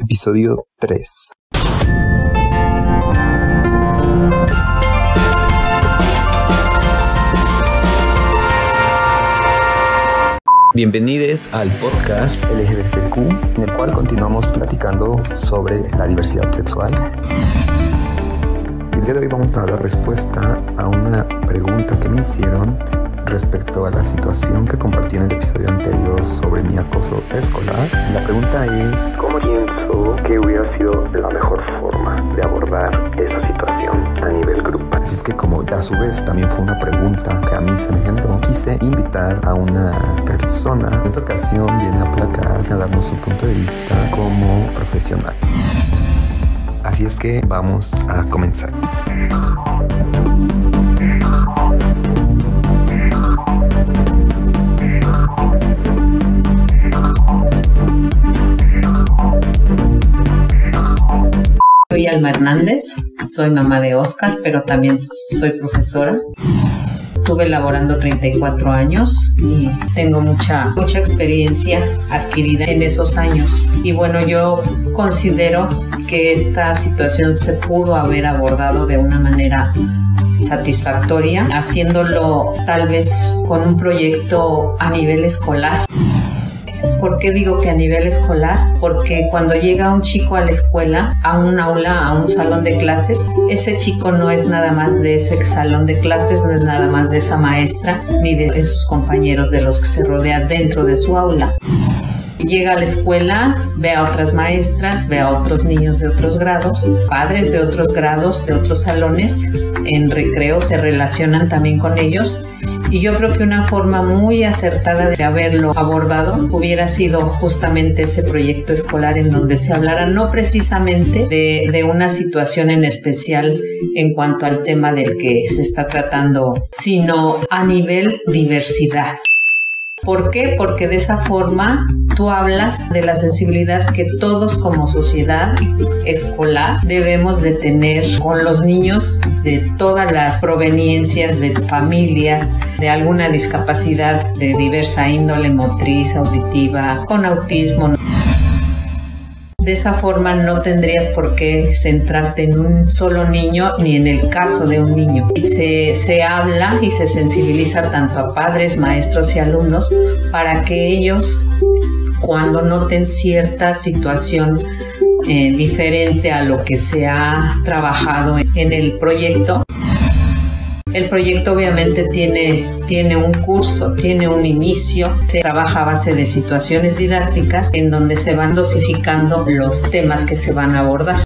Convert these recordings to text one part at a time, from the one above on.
Episodio 3. Bienvenidos al podcast LGBTQ, en el cual continuamos platicando sobre la diversidad sexual. El día de hoy vamos a dar respuesta a una pregunta que me hicieron respecto a la situación que compartí en el episodio anterior sobre mi acoso escolar. La pregunta es, ¿cómo pienso que hubiera sido la mejor forma de abordar esa situación a nivel grupal? Así es que como a su vez también fue una pregunta que a mí se me generó, quise invitar a una persona. En esta ocasión viene a placar, a darnos su punto de vista como profesional. Así es que vamos a comenzar. Hernández, soy mamá de Oscar, pero también soy profesora. Estuve laborando 34 años y tengo mucha, mucha experiencia adquirida en esos años. Y bueno, yo considero que esta situación se pudo haber abordado de una manera satisfactoria, haciéndolo tal vez con un proyecto a nivel escolar. ¿Por qué digo que a nivel escolar? Porque cuando llega un chico a la escuela, a un aula, a un salón de clases, ese chico no es nada más de ese salón de clases, no es nada más de esa maestra, ni de esos compañeros de los que se rodea dentro de su aula. Llega a la escuela, ve a otras maestras, ve a otros niños de otros grados, padres de otros grados, de otros salones, en recreo se relacionan también con ellos y yo creo que una forma muy acertada de haberlo abordado hubiera sido justamente ese proyecto escolar en donde se hablara no precisamente de, de una situación en especial en cuanto al tema del que se está tratando, sino a nivel diversidad. ¿Por qué? Porque de esa forma tú hablas de la sensibilidad que todos como sociedad escolar debemos de tener con los niños de todas las proveniencias de familias, de alguna discapacidad de diversa índole motriz, auditiva, con autismo. De esa forma no tendrías por qué centrarte en un solo niño ni en el caso de un niño. Y se, se habla y se sensibiliza tanto a padres, maestros y alumnos para que ellos cuando noten cierta situación eh, diferente a lo que se ha trabajado en el proyecto, el proyecto obviamente tiene, tiene un curso, tiene un inicio, se trabaja a base de situaciones didácticas en donde se van dosificando los temas que se van a abordar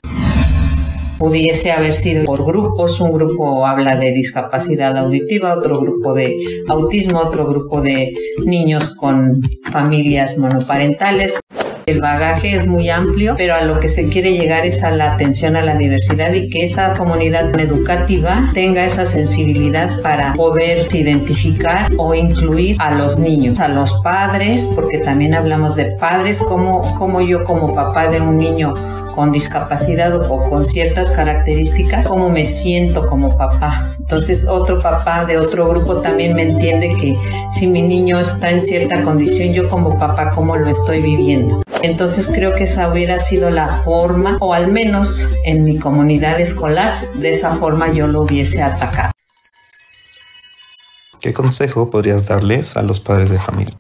pudiese haber sido por grupos. Un grupo habla de discapacidad auditiva, otro grupo de autismo, otro grupo de niños con familias monoparentales. El bagaje es muy amplio, pero a lo que se quiere llegar es a la atención a la diversidad y que esa comunidad educativa tenga esa sensibilidad para poder identificar o incluir a los niños, a los padres, porque también hablamos de padres, como, como yo como papá de un niño con discapacidad o con ciertas características, cómo me siento como papá. Entonces otro papá de otro grupo también me entiende que si mi niño está en cierta condición, yo como papá, ¿cómo lo estoy viviendo? Entonces creo que esa hubiera sido la forma, o al menos en mi comunidad escolar, de esa forma yo lo hubiese atacado. ¿Qué consejo podrías darles a los padres de familia?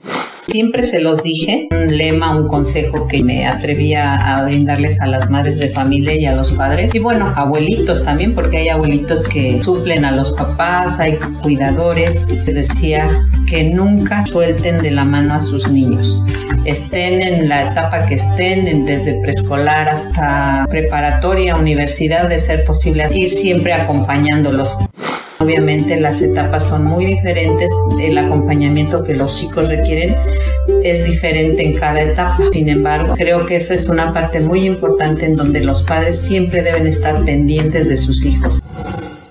Siempre se los dije, un lema, un consejo que me atrevía a brindarles a las madres de familia y a los padres. Y bueno, abuelitos también, porque hay abuelitos que suplen a los papás, hay cuidadores. Les decía que nunca suelten de la mano a sus niños. Estén en la etapa que estén, desde preescolar hasta preparatoria, universidad, de ser posible, ir siempre acompañándolos. Obviamente las etapas son muy diferentes, el acompañamiento que los chicos requieren es diferente en cada etapa. Sin embargo, creo que esa es una parte muy importante en donde los padres siempre deben estar pendientes de sus hijos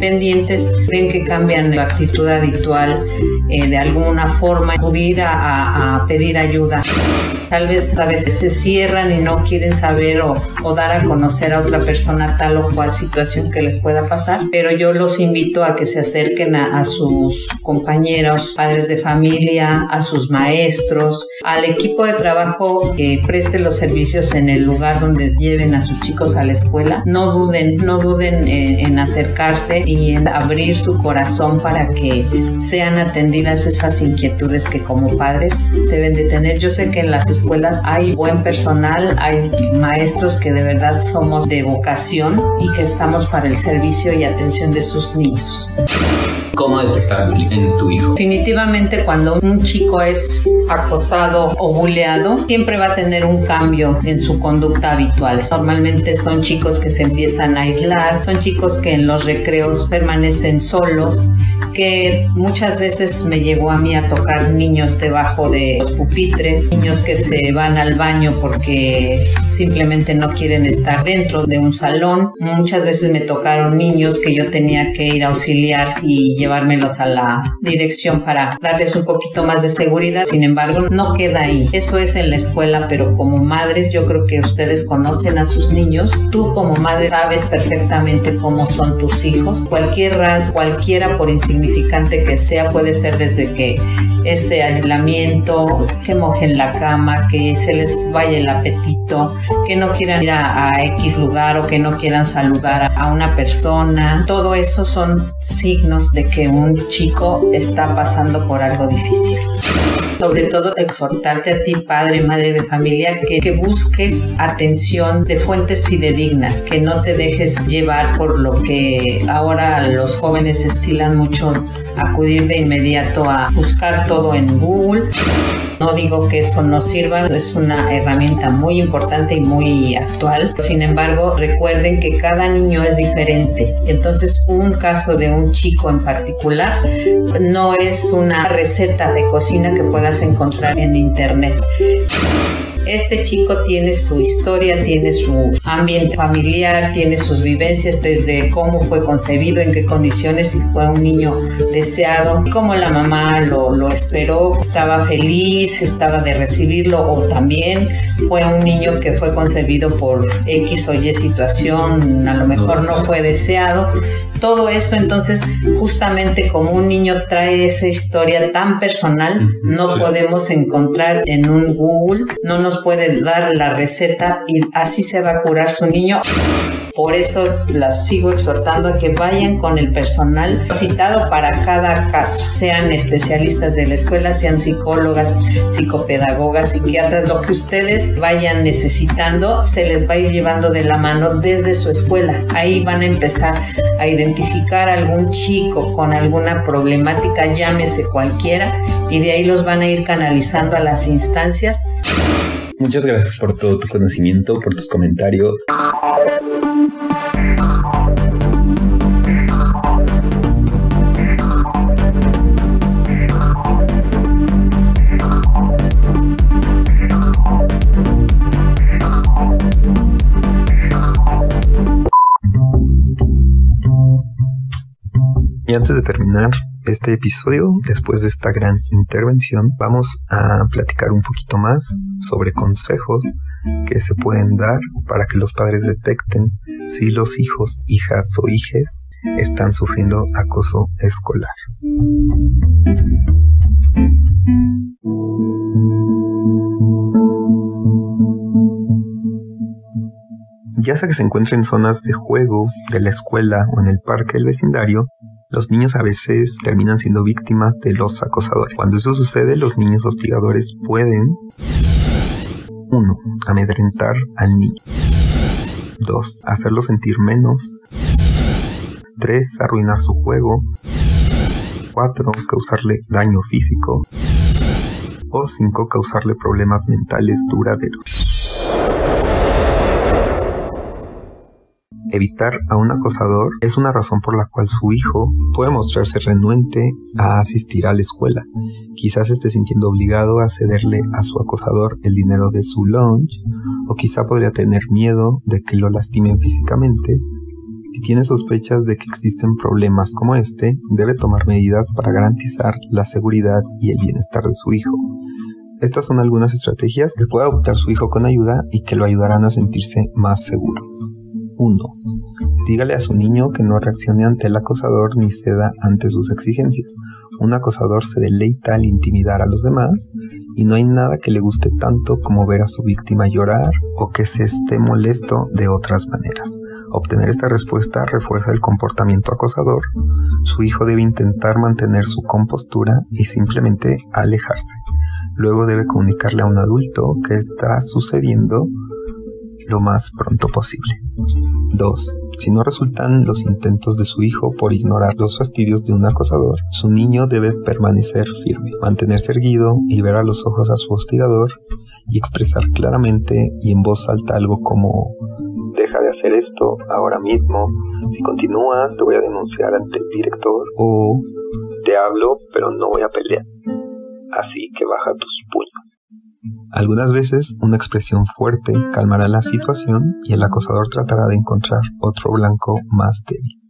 pendientes, ven que cambian la actitud habitual, eh, de alguna forma acudir a, pedir ayuda. tal vez a veces se cierran y no quieren saber o, dar a conocer a otra persona tal o cual situación que les pueda pasar, pero yo los invito a que se acerquen a, sus compañeros, padres de familia, a sus maestros, al equipo de trabajo que preste los servicios en el lugar donde lleven a sus chicos a la escuela. No duden, no duden en, en acercarse y en abrir su corazón para que sean atendidas esas inquietudes que como padres deben de tener. Yo sé que en las escuelas hay buen personal, hay maestros que de verdad somos de vocación y que estamos para el servicio y atención de sus niños. ¿Cómo detectar en tu hijo? Definitivamente cuando un chico es acosado o buleado, siempre va a tener un cambio en su conducta habitual. Normalmente son chicos que se empiezan a aislar, son chicos que en los recreos permanecen solos, que muchas veces me llegó a mí a tocar niños debajo de los pupitres, niños que se van al baño porque simplemente no quieren estar dentro de un salón. Muchas veces me tocaron niños que yo tenía que ir a auxiliar y llevármelos a la dirección para darles un poquito más de seguridad. Sin embargo, no queda ahí. Eso es en la escuela, pero como madres yo creo que ustedes conocen a sus niños. Tú como madre sabes perfectamente cómo son tus hijos. Cualquier ras, cualquiera por insignificante que sea, puede ser desde que ese aislamiento, que mojen la cama, que se les vaya el apetito, que no quieran ir a, a X lugar o que no quieran saludar a, a una persona. Todo eso son signos de que un chico está pasando por algo difícil. Sobre todo exhortarte a ti, padre, madre de familia, que, que, busques atención de fuentes fidedignas, que no te dejes llevar por lo que ahora los jóvenes estilan mucho acudir de inmediato a buscar todo en Google. No digo que eso no sirva, es una herramienta muy importante y muy actual. Sin embargo, recuerden que cada niño es diferente. Entonces, un caso de un chico en particular no es una receta de cocina que puedas encontrar en internet. Este chico tiene su historia, tiene su ambiente familiar, tiene sus vivencias desde cómo fue concebido, en qué condiciones, si fue un niño deseado, cómo la mamá lo, lo esperó, estaba feliz, estaba de recibirlo o también fue un niño que fue concebido por X o Y situación, a lo mejor no fue deseado todo eso, entonces justamente como un niño trae esa historia tan personal, no sí. podemos encontrar en un Google, no nos puede dar la receta y así se va a curar su niño. Por eso las sigo exhortando a que vayan con el personal citado para cada caso, sean especialistas de la escuela, sean psicólogas, psicopedagogas, psiquiatras, lo que ustedes vayan necesitando, se les va a ir llevando de la mano desde su escuela. Ahí van a empezar a identificar algún chico con alguna problemática, llámese cualquiera, y de ahí los van a ir canalizando a las instancias. Muchas gracias por todo tu conocimiento, por tus comentarios. Y antes de terminar este episodio, después de esta gran intervención, vamos a platicar un poquito más sobre consejos que se pueden dar para que los padres detecten si los hijos, hijas o hijes están sufriendo acoso escolar. Ya sea que se encuentre en zonas de juego de la escuela o en el parque del vecindario, los niños a veces terminan siendo víctimas de los acosadores. Cuando eso sucede, los niños hostigadores pueden 1. Amedrentar al niño. 2. Hacerlo sentir menos. 3. Arruinar su juego. 4. Causarle daño físico. O 5. Causarle problemas mentales duraderos. Evitar a un acosador es una razón por la cual su hijo puede mostrarse renuente a asistir a la escuela. Quizás esté sintiendo obligado a cederle a su acosador el dinero de su lunch o quizá podría tener miedo de que lo lastimen físicamente. Si tiene sospechas de que existen problemas como este, debe tomar medidas para garantizar la seguridad y el bienestar de su hijo. Estas son algunas estrategias que puede adoptar su hijo con ayuda y que lo ayudarán a sentirse más seguro. 1. Dígale a su niño que no reaccione ante el acosador ni ceda ante sus exigencias. Un acosador se deleita al intimidar a los demás y no hay nada que le guste tanto como ver a su víctima llorar o que se esté molesto de otras maneras. Obtener esta respuesta refuerza el comportamiento acosador. Su hijo debe intentar mantener su compostura y simplemente alejarse. Luego debe comunicarle a un adulto que está sucediendo lo más pronto posible. 2. Si no resultan los intentos de su hijo por ignorar los fastidios de un acosador, su niño debe permanecer firme, mantenerse erguido y ver a los ojos a su hostigador y expresar claramente y en voz alta algo como deja de hacer esto ahora mismo, si continúas te voy a denunciar ante el director o te hablo pero no voy a pelear, así que baja tus puños. Algunas veces una expresión fuerte calmará la situación y el acosador tratará de encontrar otro blanco más débil.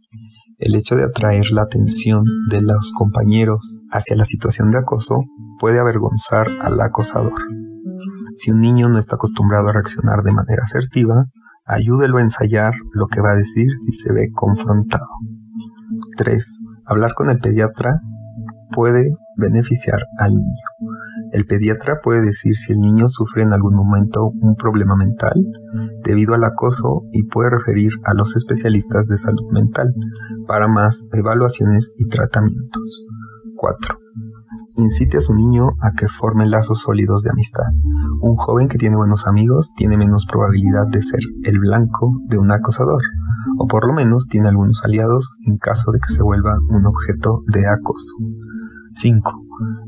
El hecho de atraer la atención de los compañeros hacia la situación de acoso puede avergonzar al acosador. Si un niño no está acostumbrado a reaccionar de manera asertiva, ayúdelo a ensayar lo que va a decir si se ve confrontado. 3. Hablar con el pediatra puede beneficiar al niño. El pediatra puede decir si el niño sufre en algún momento un problema mental debido al acoso y puede referir a los especialistas de salud mental para más evaluaciones y tratamientos. 4. Incite a su niño a que forme lazos sólidos de amistad. Un joven que tiene buenos amigos tiene menos probabilidad de ser el blanco de un acosador, o por lo menos tiene algunos aliados en caso de que se vuelva un objeto de acoso. 5.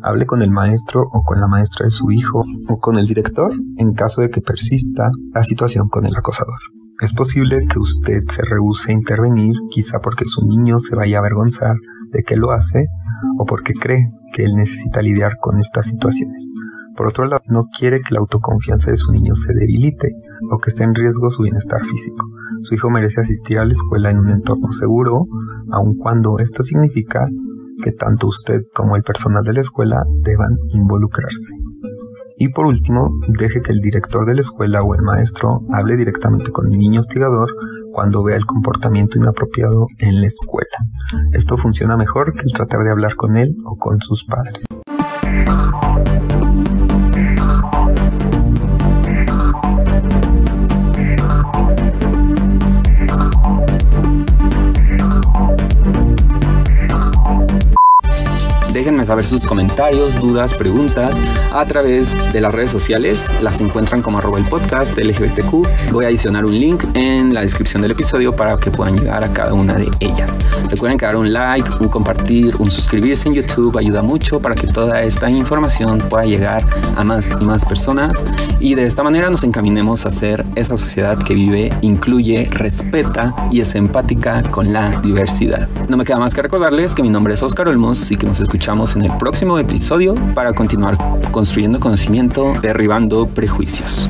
Hable con el maestro o con la maestra de su hijo o con el director en caso de que persista la situación con el acosador. Es posible que usted se rehúse a intervenir, quizá porque su niño se vaya a avergonzar de que lo hace o porque cree que él necesita lidiar con estas situaciones. Por otro lado, no quiere que la autoconfianza de su niño se debilite o que esté en riesgo su bienestar físico. Su hijo merece asistir a la escuela en un entorno seguro, aun cuando esto significa que tanto usted como el personal de la escuela deban involucrarse. Y por último, deje que el director de la escuela o el maestro hable directamente con el niño hostigador cuando vea el comportamiento inapropiado en la escuela. Esto funciona mejor que el tratar de hablar con él o con sus padres. Déjenme saber sus comentarios, dudas, preguntas a través de las redes sociales. Las encuentran como arroba el podcast LGBTQ. Voy a adicionar un link en la descripción del episodio para que puedan llegar a cada una de ellas. Recuerden que dar un like, un compartir, un suscribirse en YouTube ayuda mucho para que toda esta información pueda llegar a más y más personas y de esta manera nos encaminemos a ser esa sociedad que vive, incluye, respeta y es empática con la diversidad. No me queda más que recordarles que mi nombre es Oscar Olmos y que nos escuchamos en el próximo episodio para continuar construyendo conocimiento, derribando prejuicios.